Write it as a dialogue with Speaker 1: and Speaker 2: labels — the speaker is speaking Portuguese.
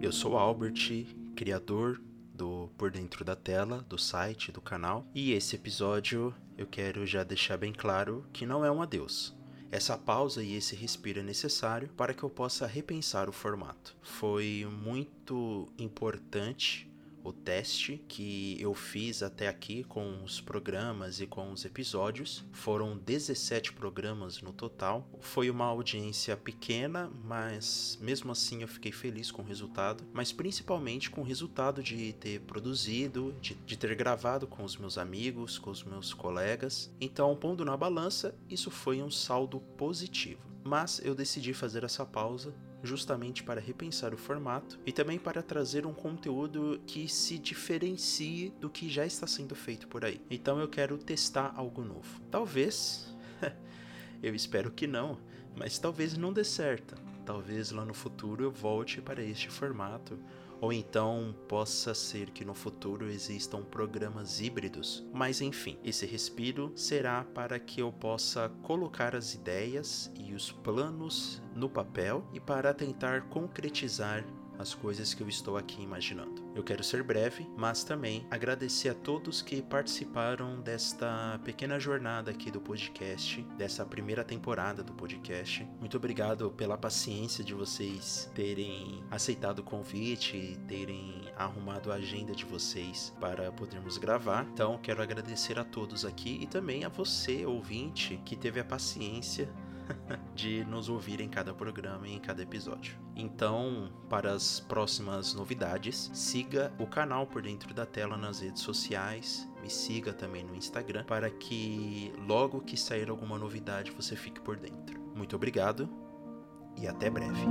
Speaker 1: Eu sou Albert, criador do Por Dentro da Tela, do site, do canal, e esse episódio eu quero já deixar bem claro que não é um adeus. Essa pausa e esse respiro é necessário para que eu possa repensar o formato. Foi muito importante o teste que eu fiz até aqui com os programas e com os episódios. Foram 17 programas no total. Foi uma audiência pequena, mas mesmo assim eu fiquei feliz com o resultado. Mas principalmente com o resultado de ter produzido, de, de ter gravado com os meus amigos, com os meus colegas. Então, pondo na balança, isso foi um saldo positivo. Mas eu decidi fazer essa pausa justamente para repensar o formato e também para trazer um conteúdo que se diferencie do que já está sendo feito por aí. Então eu quero testar algo novo. Talvez, eu espero que não, mas talvez não dê certo. Talvez lá no futuro eu volte para este formato ou então possa ser que no futuro existam programas híbridos. Mas enfim, esse respiro será para que eu possa colocar as ideias e os planos no papel e para tentar concretizar as coisas que eu estou aqui imaginando. Eu quero ser breve, mas também agradecer a todos que participaram desta pequena jornada aqui do podcast, dessa primeira temporada do podcast. Muito obrigado pela paciência de vocês terem aceitado o convite, terem arrumado a agenda de vocês para podermos gravar. Então, quero agradecer a todos aqui e também a você, ouvinte, que teve a paciência de nos ouvir em cada programa e em cada episódio. Então, para as próximas novidades, siga o canal por dentro da tela nas redes sociais, me siga também no Instagram para que logo que sair alguma novidade você fique por dentro. Muito obrigado e até breve.